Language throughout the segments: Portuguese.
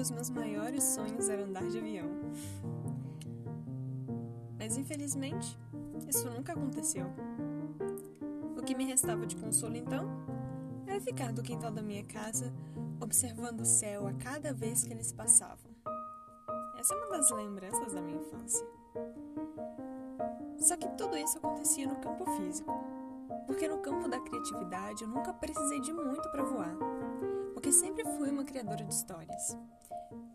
dos meus maiores sonhos era andar de avião. Mas infelizmente, isso nunca aconteceu. O que me restava de consolo então era ficar do quintal da minha casa observando o céu a cada vez que eles passavam. Essa é uma das lembranças da minha infância. Só que tudo isso acontecia no campo físico. Porque no campo da criatividade eu nunca precisei de muito para voar. Porque sempre fui uma criadora de histórias.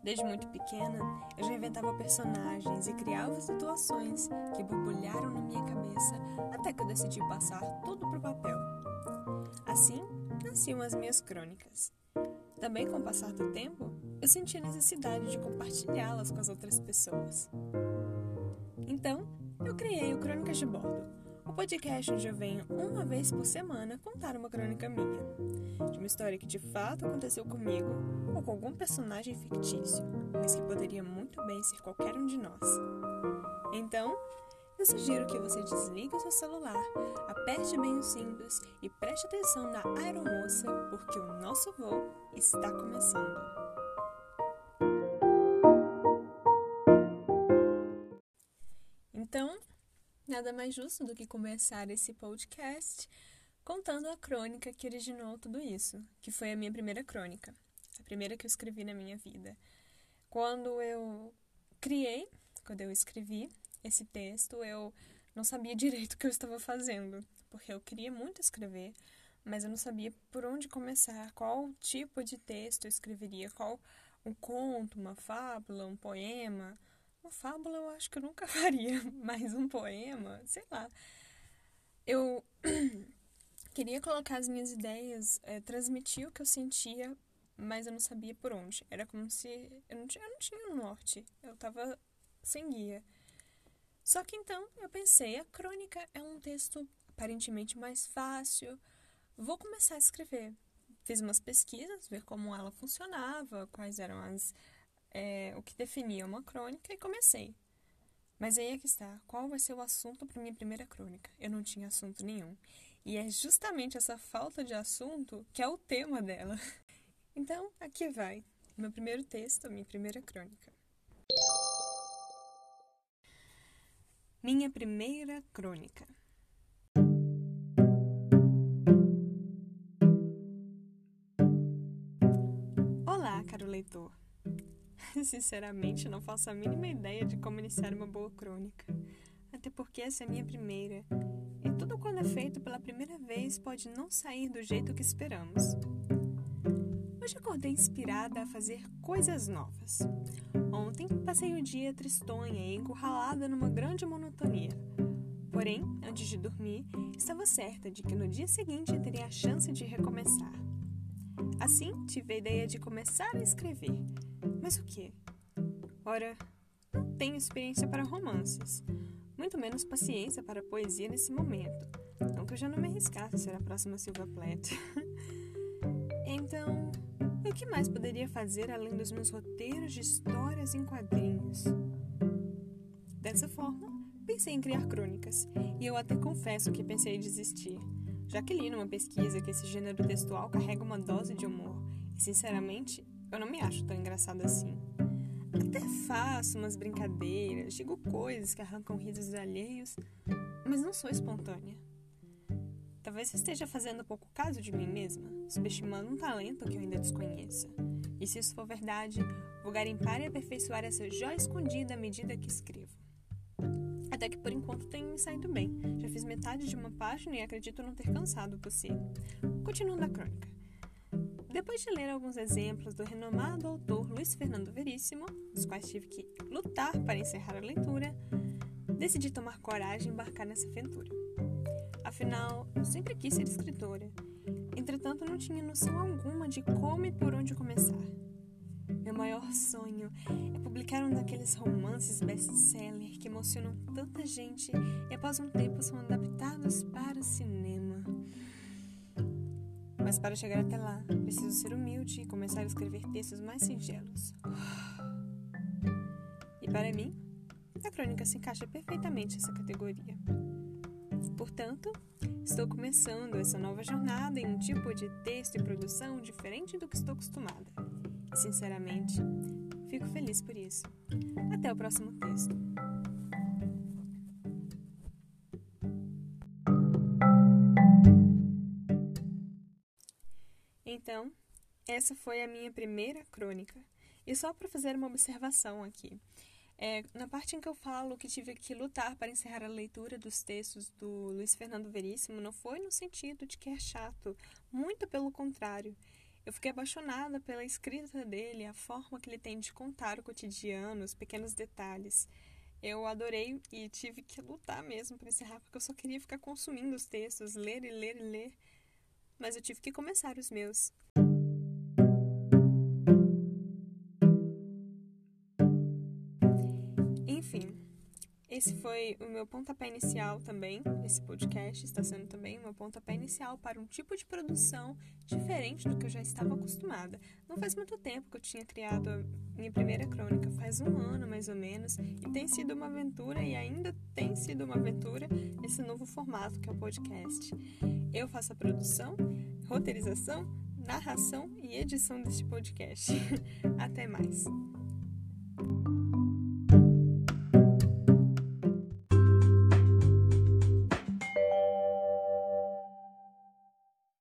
Desde muito pequena, eu já inventava personagens e criava situações que borbulharam na minha cabeça até que eu decidi passar tudo para o papel. Assim, nasciam as minhas crônicas. Também, com o passar do tempo, eu senti a necessidade de compartilhá-las com as outras pessoas. Então, eu criei o Crônicas de Bordo, o podcast onde eu venho uma vez por semana contar uma crônica minha, de uma história que de fato aconteceu comigo ou com algum personagem fictício, mas que poderia muito bem ser qualquer um de nós. Então, eu sugiro que você desligue o seu celular, aperte bem os cintos e preste atenção na aeromoça, porque o nosso voo está começando. Nada mais justo do que começar esse podcast contando a crônica que originou tudo isso, que foi a minha primeira crônica, a primeira que eu escrevi na minha vida. Quando eu criei, quando eu escrevi, esse texto, eu não sabia direito o que eu estava fazendo, porque eu queria muito escrever, mas eu não sabia por onde começar, qual tipo de texto eu escreveria, qual um conto, uma fábula, um poema. Uma fábula eu acho que eu nunca faria, mas um poema, sei lá. Eu queria colocar as minhas ideias, é, transmitir o que eu sentia, mas eu não sabia por onde. Era como se eu não tinha, eu não tinha um norte, eu estava sem guia. Só que então eu pensei, a crônica é um texto aparentemente mais fácil, vou começar a escrever. Fiz umas pesquisas, ver como ela funcionava, quais eram as. É, o que definia uma crônica e comecei. Mas aí é que está, qual vai ser o assunto para minha primeira crônica? Eu não tinha assunto nenhum. E é justamente essa falta de assunto que é o tema dela. Então, aqui vai. Meu primeiro texto, minha primeira crônica. Minha primeira crônica. Olá, caro leitor. Sinceramente, não faço a mínima ideia de como iniciar uma boa crônica. Até porque essa é a minha primeira. E tudo quando é feito pela primeira vez pode não sair do jeito que esperamos. Hoje acordei inspirada a fazer coisas novas. Ontem passei o dia tristonha e encurralada numa grande monotonia. Porém, antes de dormir, estava certa de que no dia seguinte teria a chance de recomeçar. Assim, tive a ideia de começar a escrever. Mas o que? Ora, não tenho experiência para romances, muito menos paciência para poesia nesse momento. Não que eu já não me arriscasse a ser a próxima Silvia Plath. então, o que mais poderia fazer além dos meus roteiros de histórias em quadrinhos? Dessa forma, pensei em criar crônicas, e eu até confesso que pensei em desistir, já que li numa pesquisa que esse gênero textual carrega uma dose de humor, e sinceramente, eu não me acho tão engraçado assim. Até faço umas brincadeiras, digo coisas que arrancam risos alheios, mas não sou espontânea. Talvez eu esteja fazendo pouco caso de mim mesma, subestimando um talento que eu ainda desconheça. E se isso for verdade, vou garimpar e aperfeiçoar essa joia escondida à medida que escrevo. Até que por enquanto tenho me saído bem. Já fiz metade de uma página e acredito não ter cansado si. Continuando a crônica. Depois de ler alguns exemplos do renomado autor Luiz Fernando Veríssimo, dos quais tive que lutar para encerrar a leitura, decidi tomar coragem e embarcar nessa aventura. Afinal, eu sempre quis ser escritora. Entretanto, não tinha noção alguma de como e por onde começar. Meu maior sonho é publicar um daqueles romances best-seller que emocionam tanta gente e após um tempo são adaptados para o cinema. Mas para chegar até lá, preciso ser humilde e começar a escrever textos mais singelos. E para mim, a crônica se encaixa perfeitamente nessa categoria. Portanto, estou começando essa nova jornada em um tipo de texto e produção diferente do que estou acostumada. E, sinceramente, Fico feliz por isso. Até o próximo texto. Então, essa foi a minha primeira crônica. E só para fazer uma observação aqui. É, na parte em que eu falo que tive que lutar para encerrar a leitura dos textos do Luiz Fernando Veríssimo, não foi no sentido de que é chato, muito pelo contrário. Eu fiquei apaixonada pela escrita dele, a forma que ele tem de contar o cotidiano, os pequenos detalhes. Eu adorei e tive que lutar mesmo para encerrar, porque eu só queria ficar consumindo os textos, ler e ler e ler. Mas eu tive que começar os meus. Esse foi o meu pontapé inicial também. Esse podcast está sendo também meu pontapé inicial para um tipo de produção diferente do que eu já estava acostumada. Não faz muito tempo que eu tinha criado a minha primeira crônica, faz um ano mais ou menos, e tem sido uma aventura e ainda tem sido uma aventura esse novo formato que é o podcast. Eu faço a produção, roteirização, narração e edição deste podcast. Até mais.